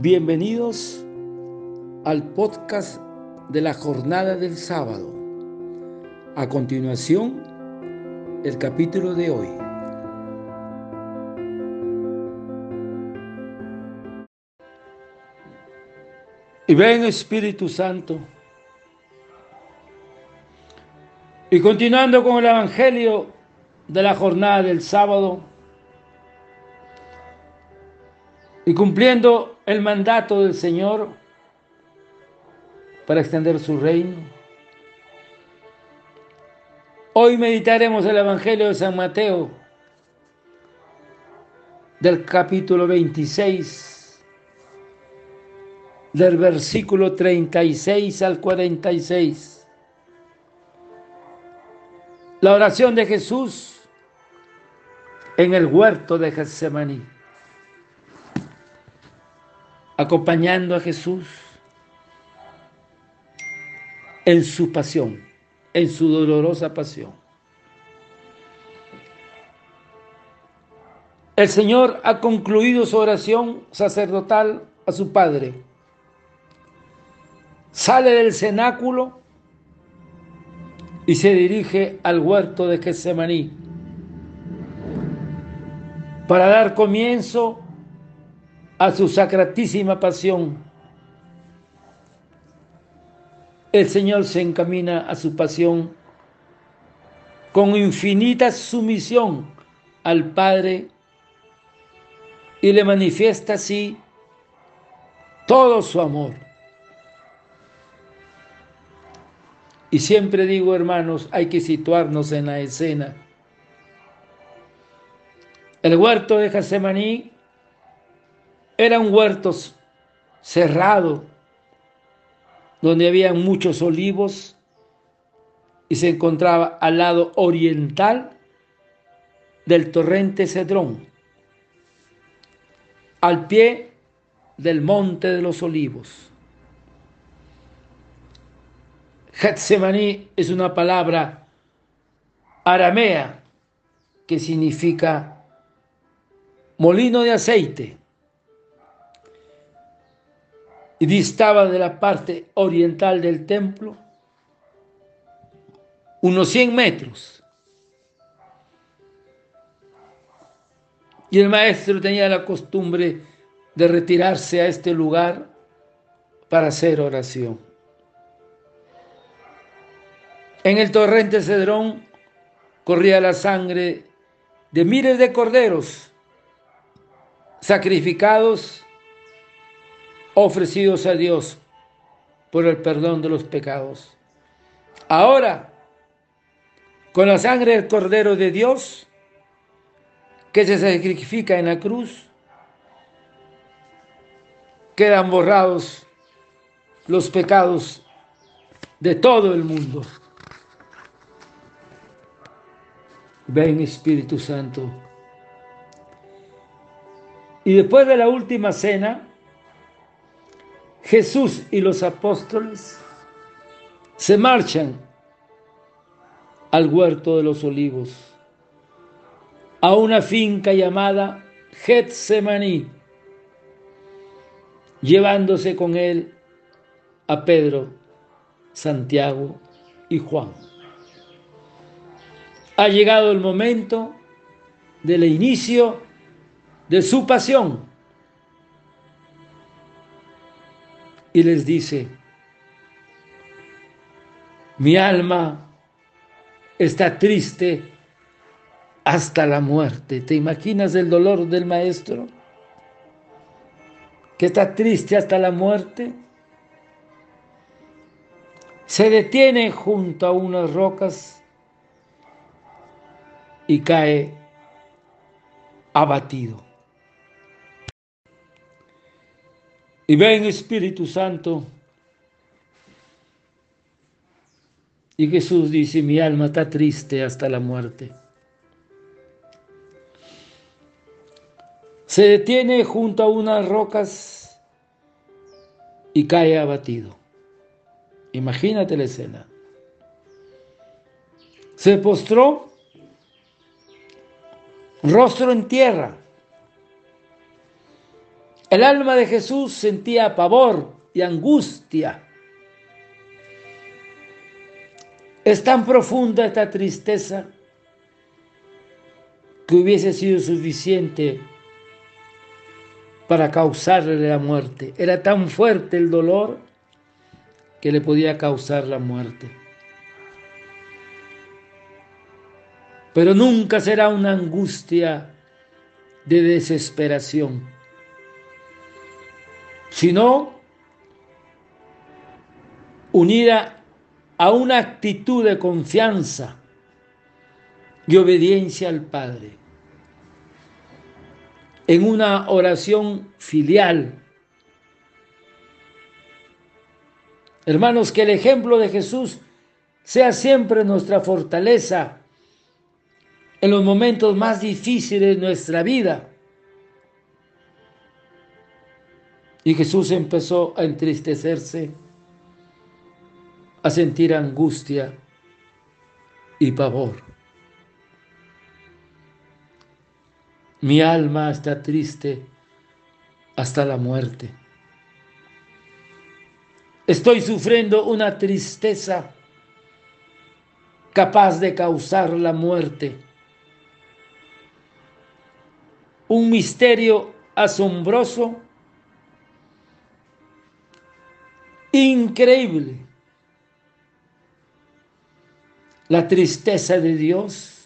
Bienvenidos al podcast de la jornada del sábado. A continuación, el capítulo de hoy. Y ven Espíritu Santo. Y continuando con el Evangelio de la jornada del sábado, y cumpliendo el mandato del Señor para extender su reino. Hoy meditaremos el Evangelio de San Mateo del capítulo 26, del versículo 36 al 46. La oración de Jesús en el huerto de Getsemaní acompañando a Jesús en su pasión, en su dolorosa pasión. El Señor ha concluido su oración sacerdotal a su Padre. Sale del cenáculo y se dirige al huerto de Getsemaní para dar comienzo a su sacratísima pasión. El Señor se encamina a su pasión con infinita sumisión al Padre y le manifiesta así todo su amor. Y siempre digo, hermanos, hay que situarnos en la escena. El huerto de Getsemaní era un huerto cerrado, donde había muchos olivos y se encontraba al lado oriental del torrente Cedrón, al pie del monte de los olivos. Getsemaní es una palabra aramea que significa molino de aceite y distaba de la parte oriental del templo unos 100 metros. Y el maestro tenía la costumbre de retirarse a este lugar para hacer oración. En el torrente Cedrón corría la sangre de miles de corderos sacrificados ofrecidos a Dios por el perdón de los pecados. Ahora, con la sangre del Cordero de Dios, que se sacrifica en la cruz, quedan borrados los pecados de todo el mundo. Ven Espíritu Santo. Y después de la última cena, Jesús y los apóstoles se marchan al huerto de los olivos, a una finca llamada Getsemaní, llevándose con él a Pedro, Santiago y Juan. Ha llegado el momento del inicio de su pasión y les dice, mi alma está triste hasta la muerte. ¿Te imaginas el dolor del maestro? Que está triste hasta la muerte. Se detiene junto a unas rocas y cae abatido. Y ven Espíritu Santo. Y Jesús dice, mi alma está triste hasta la muerte. Se detiene junto a unas rocas y cae abatido. Imagínate la escena. Se postró, rostro en tierra El alma de Jesús sentía pavor y angustia. Es tan profunda esta tristeza que hubiese sido suficiente para causarle la muerte. Era tan fuerte el dolor que le podía causar la muerte. Pero nunca será una angustia de desesperación, sino unida a una actitud de confianza y obediencia al Padre, en una oración filial. Hermanos, que el ejemplo de Jesús sea siempre nuestra fortaleza en los momentos más difíciles de nuestra vida. Y Jesús empezó a entristecerse, a sentir angustia y pavor. Mi alma está triste hasta la muerte. Estoy sufriendo una tristeza capaz de causar la muerte. Un misterio asombroso, increíble. La tristeza de Dios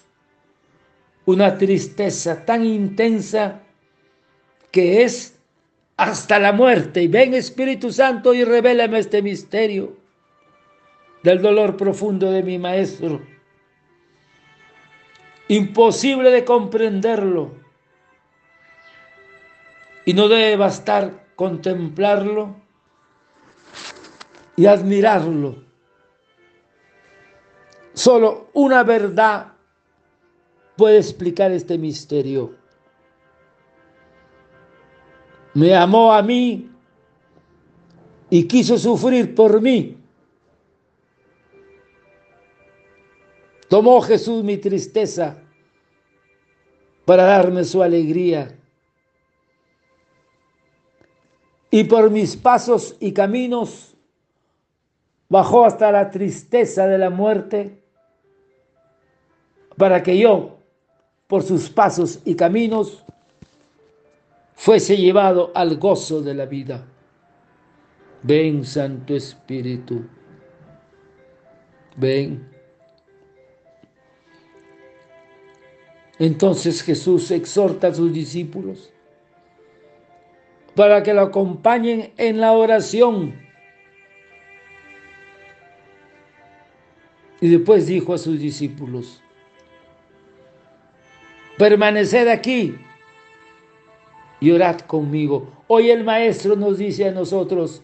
una tristeza tan intensa que es hasta la muerte. Y ven Espíritu Santo y revélame este misterio del dolor profundo de mi maestro. Imposible de comprenderlo. Y no debe bastar contemplarlo y admirarlo. Solo una verdad puede explicar este misterio. Me amó a mí y quiso sufrir por mí. Tomó Jesús mi tristeza para darme su alegría. Y por mis pasos y caminos bajó hasta la tristeza de la muerte para que yo por sus pasos y caminos, fuese llevado al gozo de la vida. Ven, Santo Espíritu, ven. Entonces Jesús exhorta a sus discípulos para que lo acompañen en la oración. Y después dijo a sus discípulos, permaneced aquí y orad conmigo. Hoy el Maestro nos dice a nosotros,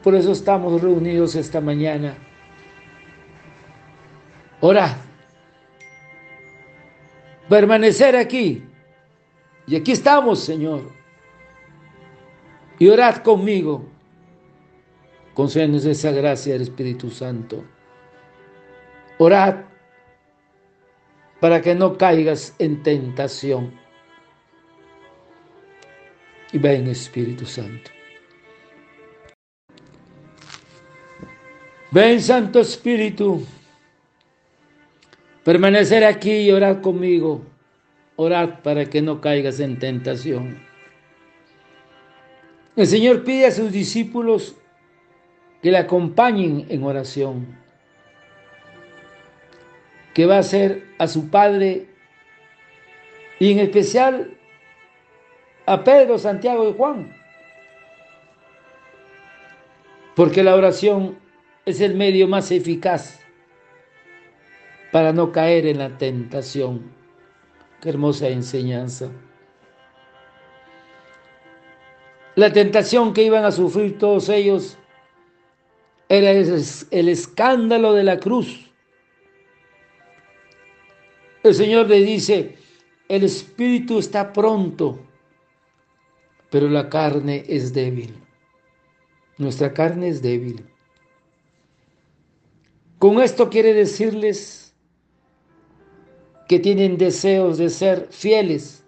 por eso estamos reunidos esta mañana, orad, permanecer aquí. Y aquí estamos, Señor. Y orad conmigo. Concédenos esa gracia del Espíritu Santo. Orad para que no caigas en tentación. Y ven Espíritu Santo. Ven Santo Espíritu, permanecer aquí y orar conmigo. Orad para que no caigas en tentación. El Señor pide a sus discípulos que le acompañen en oración que va a ser a su padre y en especial a Pedro, Santiago y Juan. Porque la oración es el medio más eficaz para no caer en la tentación. Qué hermosa enseñanza. La tentación que iban a sufrir todos ellos era el escándalo de la cruz el Señor le dice, el espíritu está pronto, pero la carne es débil. Nuestra carne es débil. Con esto quiere decirles que tienen deseos de ser fieles,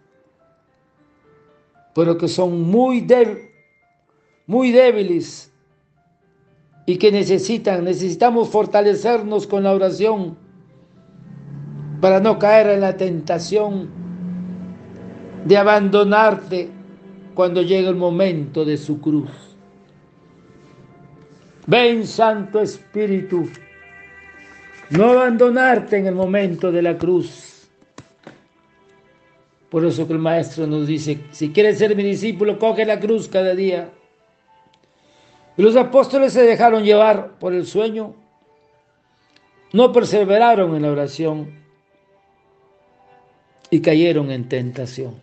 pero que son muy, muy débiles y que necesitan, necesitamos fortalecernos con la oración para no caer en la tentación de abandonarte cuando llegue el momento de su cruz. Ven, Santo Espíritu, no abandonarte en el momento de la cruz. Por eso que el Maestro nos dice, si quieres ser mi discípulo, coge la cruz cada día. Y los apóstoles se dejaron llevar por el sueño, no perseveraron en la oración y cayeron en tentación.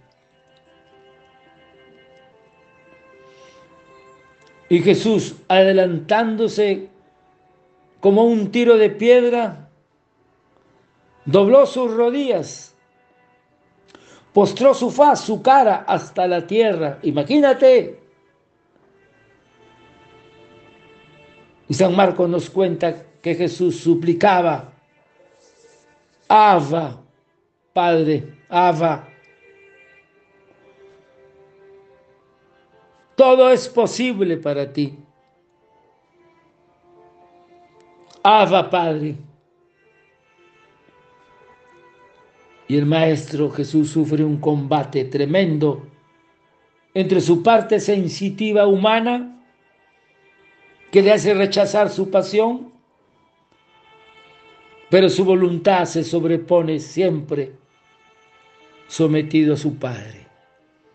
Y Jesús, adelantándose como un tiro de piedra, dobló sus rodillas, postró su faz, su cara hasta la tierra. Imagínate. Y San Marcos nos cuenta que Jesús suplicaba, Ava, Padre, Ava. Todo es posible para ti. Ava, Padre. Y el Maestro Jesús sufre un combate tremendo entre su parte sensitiva humana, que le hace rechazar su pasión, pero su voluntad se sobrepone siempre sometido a su Padre,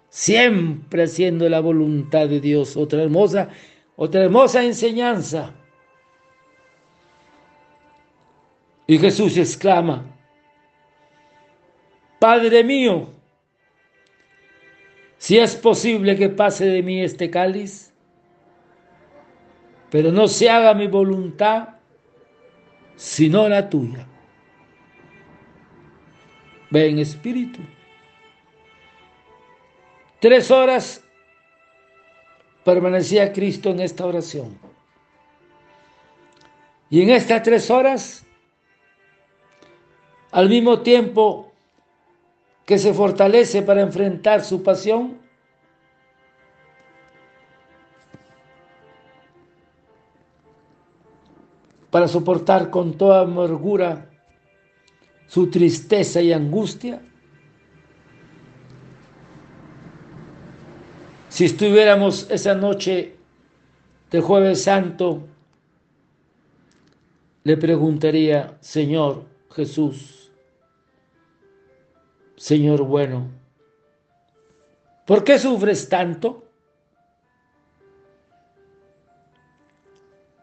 siempre haciendo la voluntad de Dios. Otra hermosa, otra hermosa enseñanza. Y Jesús exclama, Padre mío, si es posible que pase de mí este cáliz, pero no se haga mi voluntad, sino la tuya. Ven Espíritu. Tres horas permanecía Cristo en esta oración. Y en estas tres horas, al mismo tiempo que se fortalece para enfrentar su pasión, para soportar con toda amargura su tristeza y angustia, Si estuviéramos esa noche de jueves santo, le preguntaría, Señor Jesús, Señor bueno, ¿por qué sufres tanto?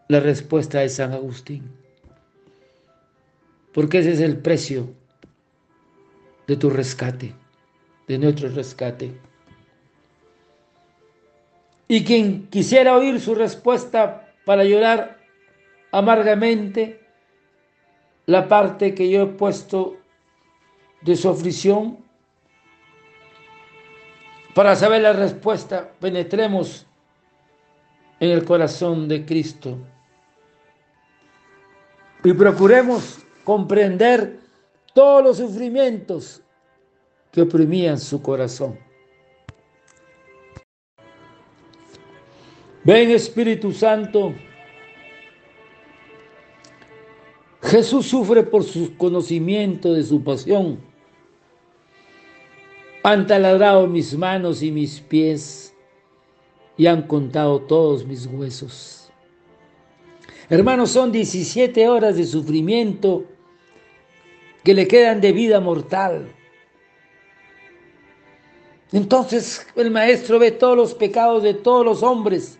La respuesta es San Agustín, porque ese es el precio de tu rescate, de nuestro rescate. Y quien quisiera oír su respuesta para llorar amargamente la parte que yo he puesto de su aflicción, para saber la respuesta, penetremos en el corazón de Cristo y procuremos comprender todos los sufrimientos que oprimían su corazón. Ven Espíritu Santo. Jesús sufre por su conocimiento de su pasión. Han taladrado mis manos y mis pies y han contado todos mis huesos. Hermanos, son 17 horas de sufrimiento que le quedan de vida mortal. Entonces el maestro ve todos los pecados de todos los hombres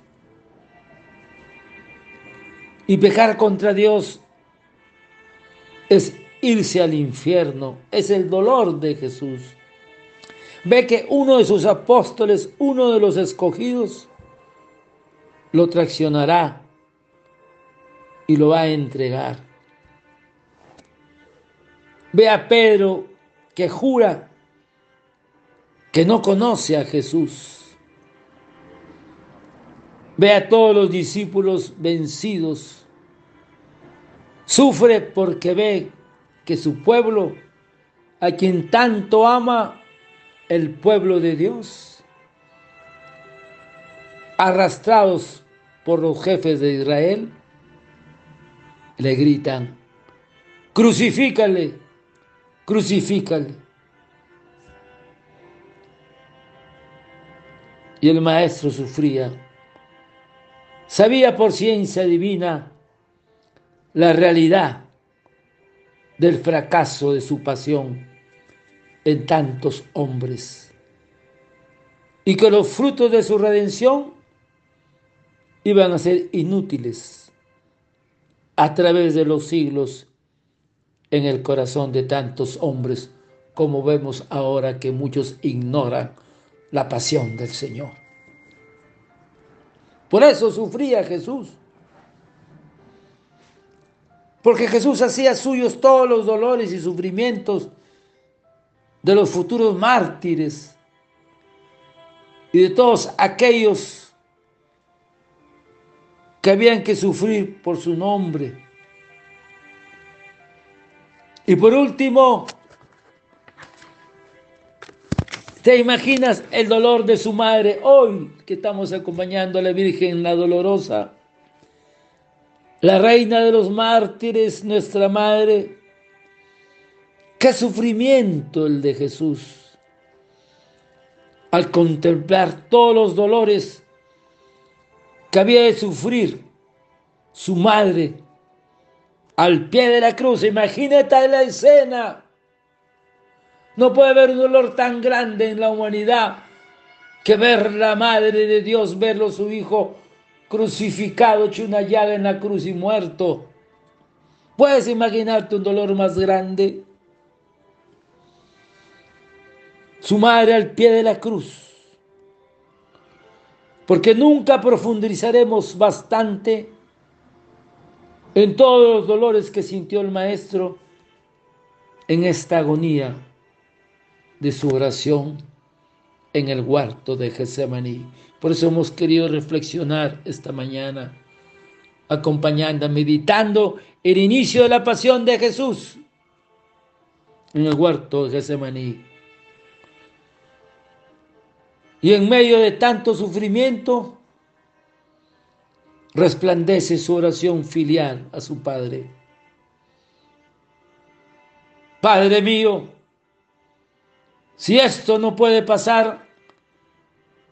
y pecar contra Dios es irse al infierno, es el dolor de Jesús. Ve que uno de sus apóstoles, uno de los escogidos, lo traicionará y lo va a entregar. Ve a Pedro que jura que no conoce a Jesús. Ve a todos los discípulos vencidos. Sufre porque ve que su pueblo, a quien tanto ama el pueblo de Dios, arrastrados por los jefes de Israel, le gritan, crucifícale, crucifícale. Y el maestro sufría. Sabía por ciencia divina la realidad del fracaso de su pasión en tantos hombres y que los frutos de su redención iban a ser inútiles a través de los siglos en el corazón de tantos hombres, como vemos ahora que muchos ignoran la pasión del Señor. Por eso sufría Jesús. Porque Jesús hacía suyos todos los dolores y sufrimientos de los futuros mártires y de todos aquellos que habían que sufrir por su nombre. Y por último, ¿te imaginas el dolor de su madre hoy que estamos acompañando a la Virgen, la dolorosa? La reina de los mártires, nuestra madre. Qué sufrimiento el de Jesús al contemplar todos los dolores que había de sufrir su madre al pie de la cruz. Imagínate la escena. No puede haber un dolor tan grande en la humanidad que ver la madre de Dios, verlo su hijo crucificado, hecho una llaga en la cruz y muerto. ¿Puedes imaginarte un dolor más grande? su madre al pie de la cruz. Porque nunca profundizaremos bastante en todos los dolores que sintió el Maestro en esta agonía de su oración en el huerto de Getsemaní. Por eso hemos querido reflexionar esta mañana, acompañando, meditando el inicio de la pasión de Jesús en el huerto de Getsemaní. Y en medio de tanto sufrimiento, resplandece su oración filial a su Padre. Padre mío, si esto no puede pasar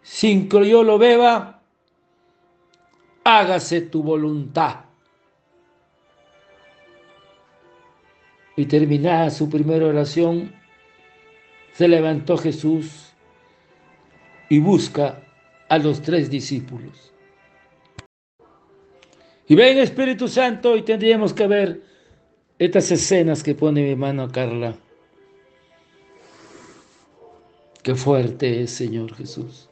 sin que yo lo beba, hágase tu voluntad. Y terminada su primera oración, se levantó Jesús y busca a los tres discípulos. Y ven Espíritu Santo y tendríamos que ver estas escenas que pone mi mano Carla. Qué fuerte es Señor Jesús.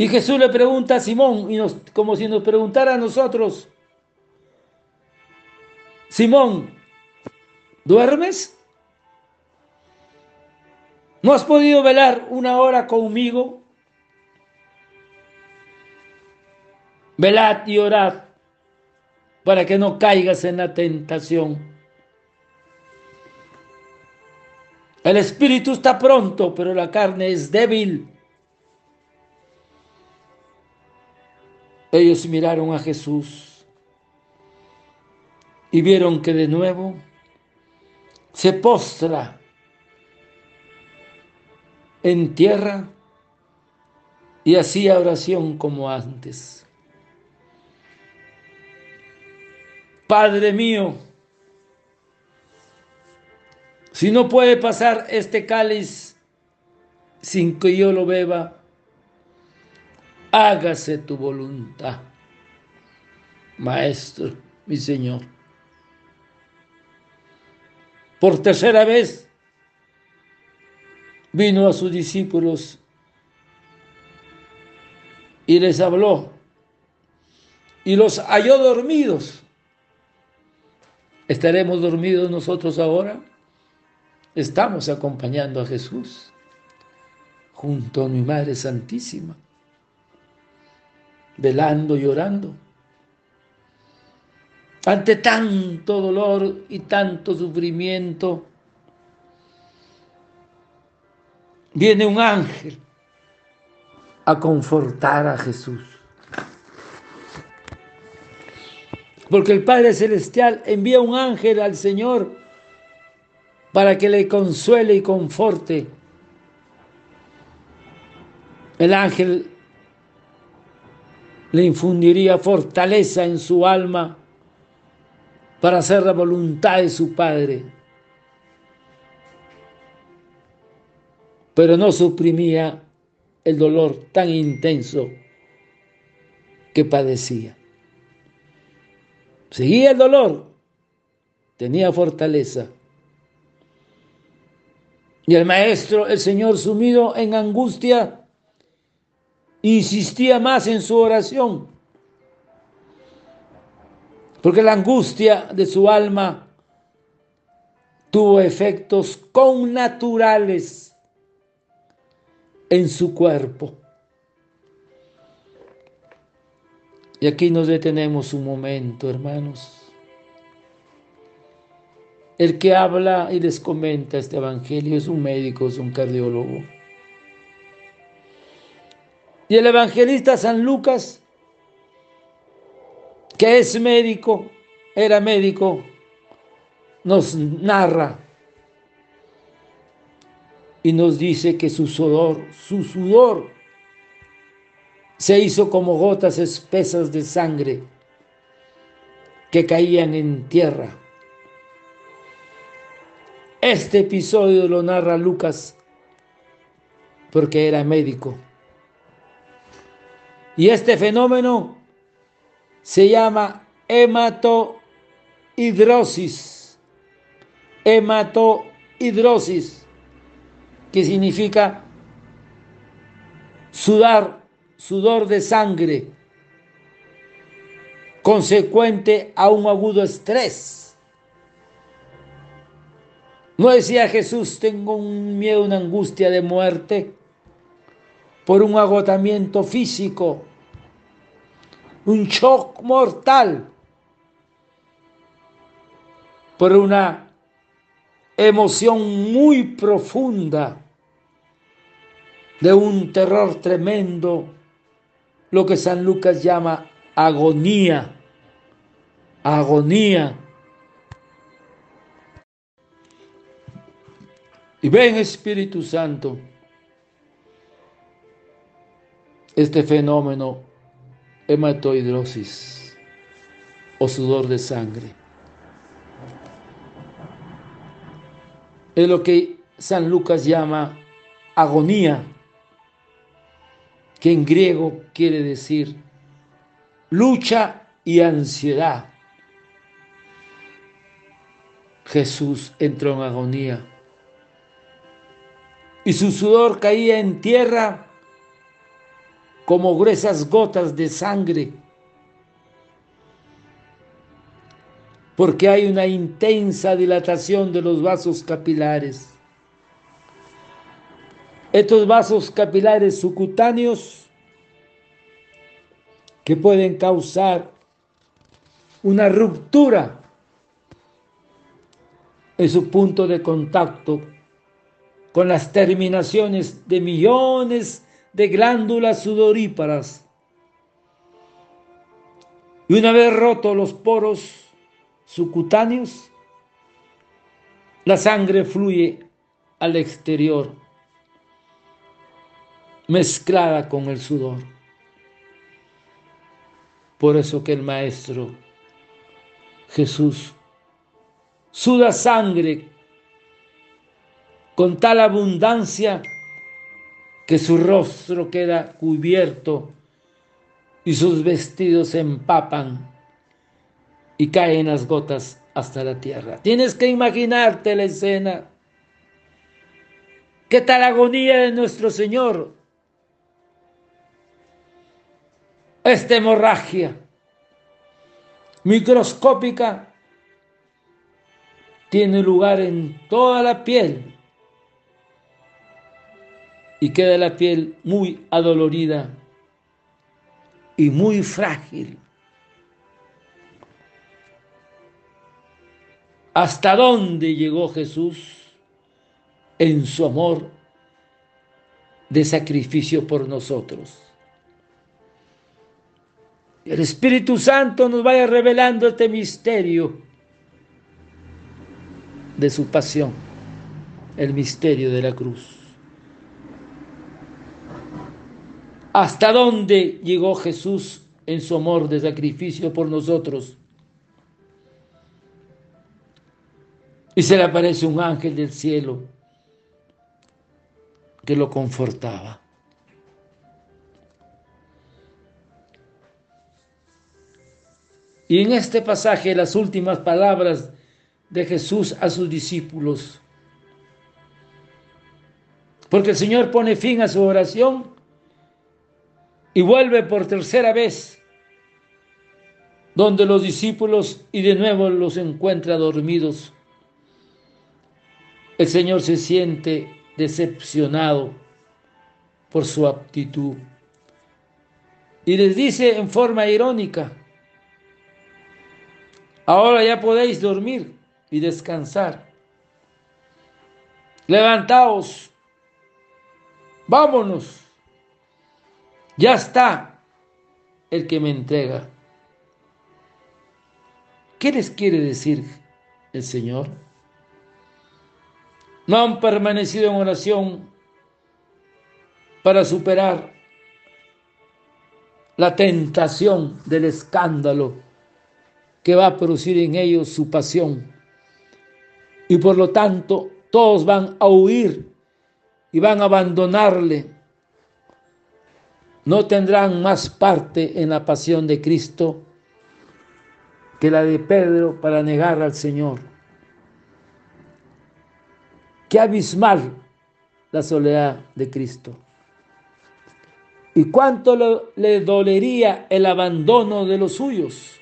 Y Jesús le pregunta a Simón, y nos, como si nos preguntara a nosotros, Simón, ¿duermes? ¿No has podido velar una hora conmigo? Velad y orad para que no caigas en la tentación. El espíritu está pronto, pero la carne es débil. Ellos miraron a Jesús y vieron que de nuevo se postra en tierra y hacía oración como antes. Padre mío, si no puede pasar este cáliz sin que yo lo beba, hágase tu voluntad, Maestro, mi Señor. Por tercera vez vino a sus discípulos y les habló y los halló dormidos. ¿Estaremos dormidos nosotros ahora? Estamos acompañando a Jesús junto a mi Madre Santísima, velando y orando. Ante tanto dolor y tanto sufrimiento, viene un ángel a confortar a Jesús. Porque el Padre Celestial envía un ángel al Señor para que le consuele y conforte. El ángel le infundiría fortaleza en su alma para hacer la voluntad de su Padre. Pero no suprimía el dolor tan intenso que padecía. Seguía el dolor, tenía fortaleza. Y el maestro, el Señor sumido en angustia, insistía más en su oración, porque la angustia de su alma tuvo efectos connaturales en su cuerpo. Y aquí nos detenemos un momento, hermanos. El que habla y les comenta este evangelio es un médico, es un cardiólogo. Y el evangelista San Lucas, que es médico, era médico, nos narra y nos dice que su sudor, su sudor se hizo como gotas espesas de sangre que caían en tierra. Este episodio lo narra Lucas porque era médico. Y este fenómeno se llama hematohidrosis. Hematohidrosis, que significa sudar, sudor de sangre, consecuente a un agudo estrés ¿No decía Jesús, tengo un miedo, una angustia de muerte por un agotamiento físico, un shock mortal, por una emoción muy profunda de un terror tremendo, lo que San Lucas llama agonía, agonía. Y ven Espíritu Santo, este fenómeno hematohidrosis o sudor de sangre. Es lo que San Lucas llama agonía, que en griego quiere decir lucha y ansiedad. Jesús entró en agonía y su sudor caía en tierra como gruesas gotas de sangre, porque hay una intensa dilatación de los vasos capilares. Estos vasos capilares subcutáneos que pueden causar una ruptura en su punto de contacto con las terminaciones de millones de glándulas sudoríparas. Y una vez rotos los poros subcutáneos, la sangre fluye al exterior, mezclada con el sudor. Por eso que el Maestro Jesús suda sangre con tal abundancia que su rostro queda cubierto y sus vestidos se empapan y caen las gotas hasta la tierra. Tienes que imaginarte la escena. ¿Qué tal agonía de nuestro Señor? Esta hemorragia microscópica tiene lugar en toda la piel y queda la piel muy adolorida y muy frágil. ¿Hasta dónde llegó Jesús en su amor de sacrificio por nosotros. El Espíritu Santo nos vaya revelando este misterio de su pasión, el misterio de la cruz. ¿Hasta dónde llegó Jesús en su amor de sacrificio por nosotros? Y se le aparece un ángel del cielo que lo confortaba. Y en este pasaje las últimas palabras de Jesús a sus discípulos. Porque el Señor pone fin a su oración y vuelve por tercera vez donde los discípulos y de nuevo los encuentra dormidos. El Señor se siente decepcionado por su aptitud y les dice en forma irónica, ahora ya podéis dormir y descansar. Levantaos, vámonos, ya está el que me entrega. ¿Qué les quiere decir el Señor? No han permanecido en oración para superar la tentación del escándalo que va a producir en ellos su pasión. Y por lo tanto, todos van a huir y van a abandonarle. No tendrán más parte en la pasión de Cristo que la de Pedro para negar al Señor. Qué abismal la soledad de Cristo. ¿Y cuánto le dolería el abandono de los suyos?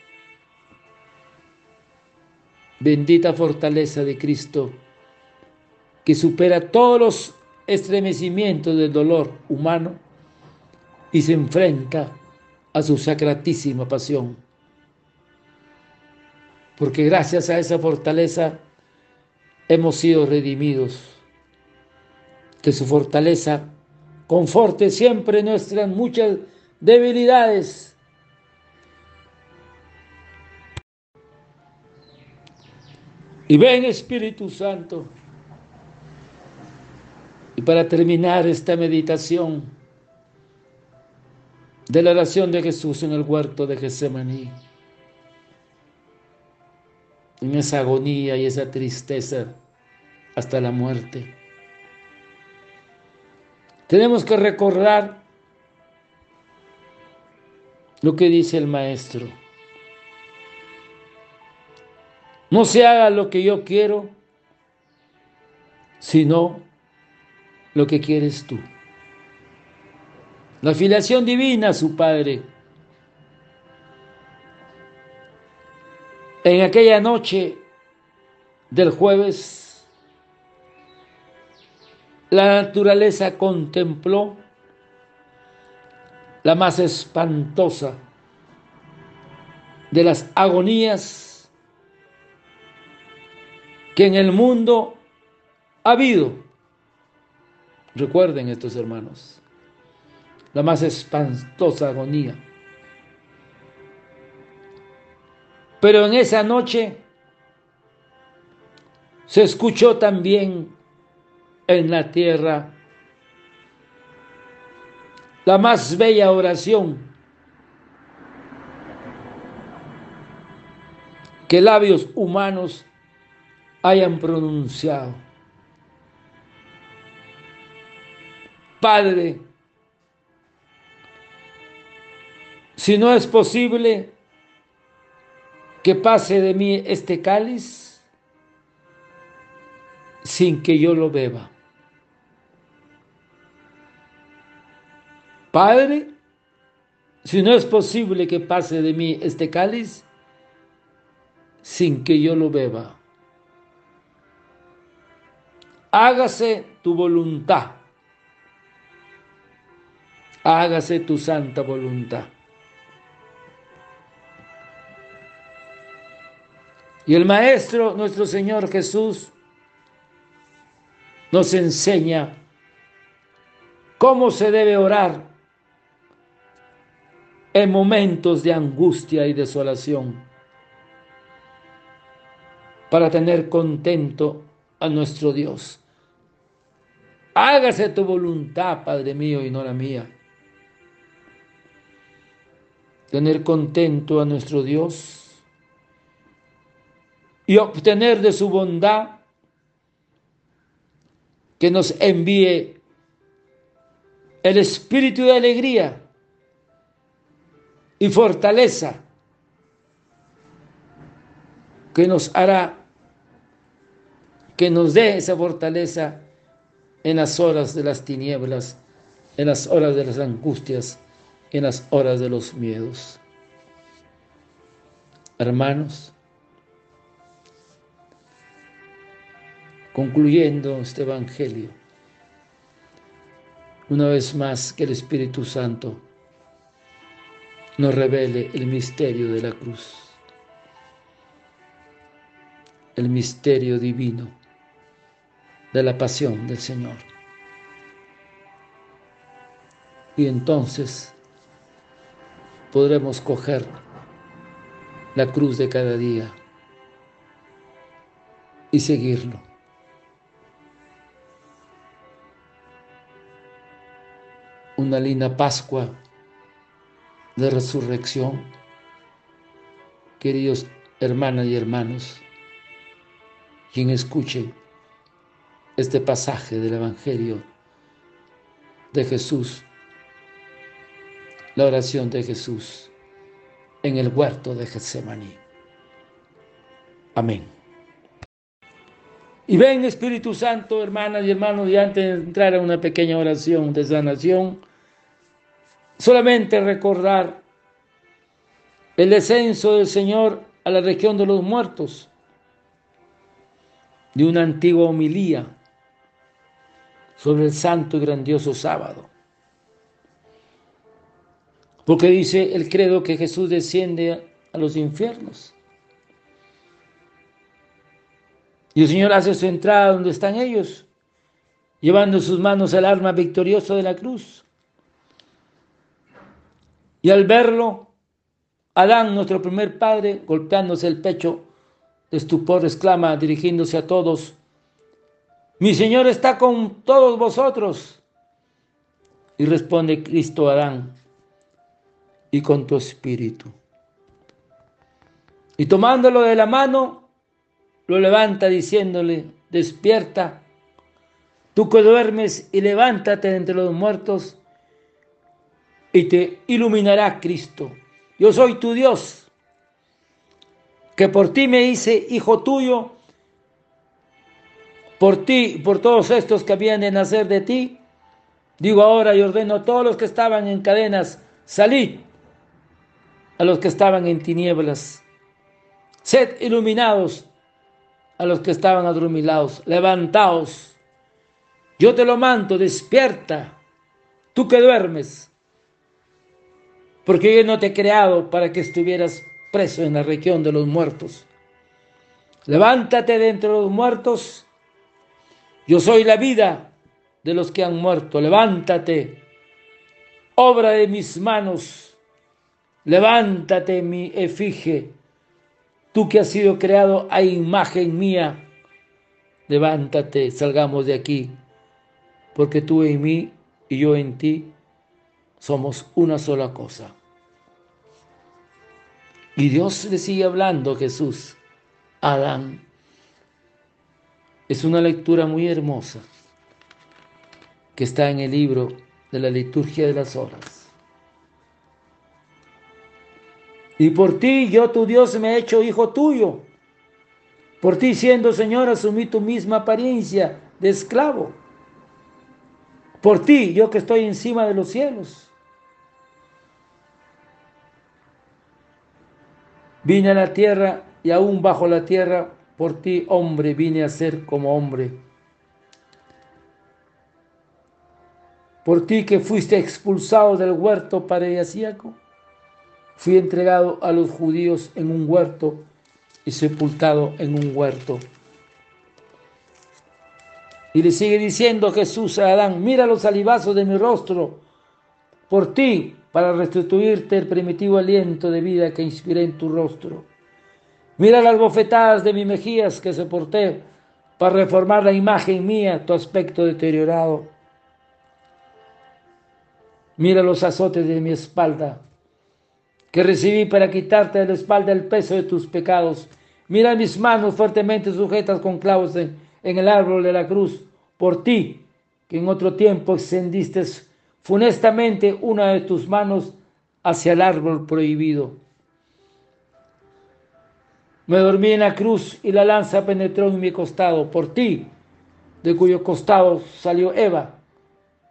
Bendita fortaleza de Cristo, que supera todos los estremecimientos del dolor humano y se enfrenta a su sacratísima pasión. Porque gracias a esa fortaleza hemos sido redimidos. Que su fortaleza conforte siempre nuestras muchas debilidades. Y ven Espíritu Santo. Y para terminar esta meditación de la oración de Jesús en el huerto de Getsemaní, en esa agonía y esa tristeza hasta la muerte. Tenemos que recordar lo que dice el maestro. No se haga lo que yo quiero, sino lo que quieres tú. La filiación divina, su Padre, En aquella noche del jueves, la naturaleza contempló la más espantosa de las agonías que en el mundo ha habido. Recuerden estos hermanos, la más espantosa agonía Pero en esa noche se escuchó también en la tierra la más bella oración que labios humanos hayan pronunciado. Padre, si no es posible, que pase de mí este cáliz sin que yo lo beba. Padre, si no es posible que pase de mí este cáliz sin que yo lo beba. Hágase tu voluntad. Hágase tu santa voluntad. Y el Maestro, nuestro Señor Jesús, nos enseña cómo se debe orar en momentos de angustia y desolación para tener contento a nuestro Dios. Hágase tu voluntad, Padre mío, y no la mía. Tener contento a nuestro Dios y obtener de su bondad que nos envíe el espíritu de alegría y fortaleza que nos hará, que nos dé esa fortaleza en las horas de las tinieblas, en las horas de las angustias, en las horas de los miedos. Hermanos, concluyendo este Evangelio, una vez más que el Espíritu Santo nos revele el misterio de la cruz, el misterio divino de la pasión del Señor. Y entonces podremos coger la cruz de cada día y seguirlo. Una linda Pascua de resurrección. Queridos hermanas y hermanos, quien escuche este pasaje del Evangelio de Jesús, la oración de Jesús en el huerto de Getsemaní. Amén. Y ven Espíritu Santo, hermanas y hermanos, y antes de entrar a una pequeña oración de sanación, solamente recordar el descenso del Señor a la región de los muertos, de una antigua homilía sobre el santo y grandioso sábado. Porque dice el credo que Jesús desciende a los infiernos. Y el Señor hace su entrada donde están ellos, llevando en sus manos el arma victoriosa de la cruz. Y al verlo, Adán, nuestro primer padre, golpeándose el pecho de estupor, exclama, dirigiéndose a todos, mi Señor está con todos vosotros. Y responde Cristo a Adán, y con tu espíritu. Y tomándolo de la mano, lo levanta diciéndole, despierta, tú que duermes y levántate entre los muertos y te iluminará Cristo. Yo soy tu Dios, que por ti me hice hijo tuyo, por ti, por todos estos que habían de nacer de ti. Digo ahora y ordeno a todos los que estaban en cadenas, salid a los que estaban en tinieblas, sed iluminados a los que estaban adormilados, levantaos. Yo te lo mando, despierta, tú que duermes porque yo no te he creado para que estuvieras preso en la región de los muertos. Levántate de entre los muertos. Yo soy la vida de los que han muerto. Levántate, obra de mis manos. Levántate, mi efigie. Tú que has sido creado a imagen mía. Levántate, salgamos de aquí, porque tú en mí y yo en ti somos una sola cosa. Y Dios le sigue hablando Jesús a Adán. Es una lectura muy hermosa que está en el libro de la liturgia de las horas. Y por ti yo, tu Dios, me he hecho hijo tuyo. Por ti, siendo Señor, asumí tu misma apariencia de esclavo. Por ti, yo que estoy encima de los cielos. Vine a la tierra y aún bajo la tierra, por ti, hombre, vine a ser como hombre. Por ti que fuiste expulsado del huerto paradisíaco, fui entregado a los judíos en un huerto y sepultado en un huerto. Y le sigue diciendo Jesús a Adán, mira los salivazos de mi rostro por ti para restituirte el primitivo aliento de vida que inspiré en tu rostro. Mira las bofetadas de mis mejillas que soporté para reformar la imagen mía, tu aspecto deteriorado. Mira los azotes de mi espalda que recibí para quitarte de la espalda el peso de tus pecados. Mira mis manos fuertemente sujetas con clavos en, en el árbol de la cruz, por ti, que en otro tiempo extendiste funestamente una de tus manos hacia el árbol prohibido. Me dormí en la cruz y la lanza penetró en mi costado, por ti, de cuyo costado salió Eva,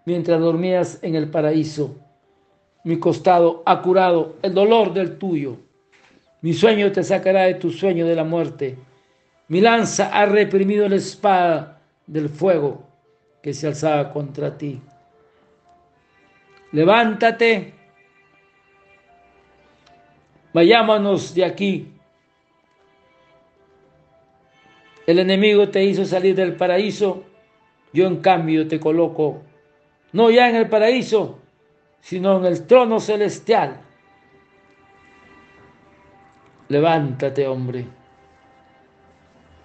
mientras dormías en el paraíso. Mi costado ha curado el dolor del tuyo. Mi sueño te sacará de tu sueño de la muerte. Mi lanza ha reprimido la espada del fuego que se alzaba contra ti. Levántate, vayámonos de aquí El enemigo te hizo salir del paraíso, yo en cambio te coloco, no ya en el paraíso, sino en el trono celestial. Levántate, hombre,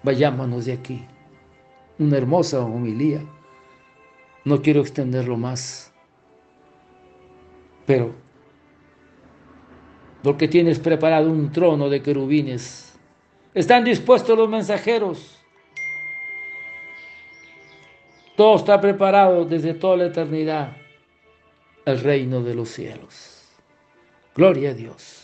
vayámonos de aquí. Una hermosa homilía. No quiero extenderlo más, pero porque tienes preparado un trono de querubines están dispuestos los mensajeros. Todo está preparado desde toda la eternidad. El reino de los cielos. Gloria a Dios.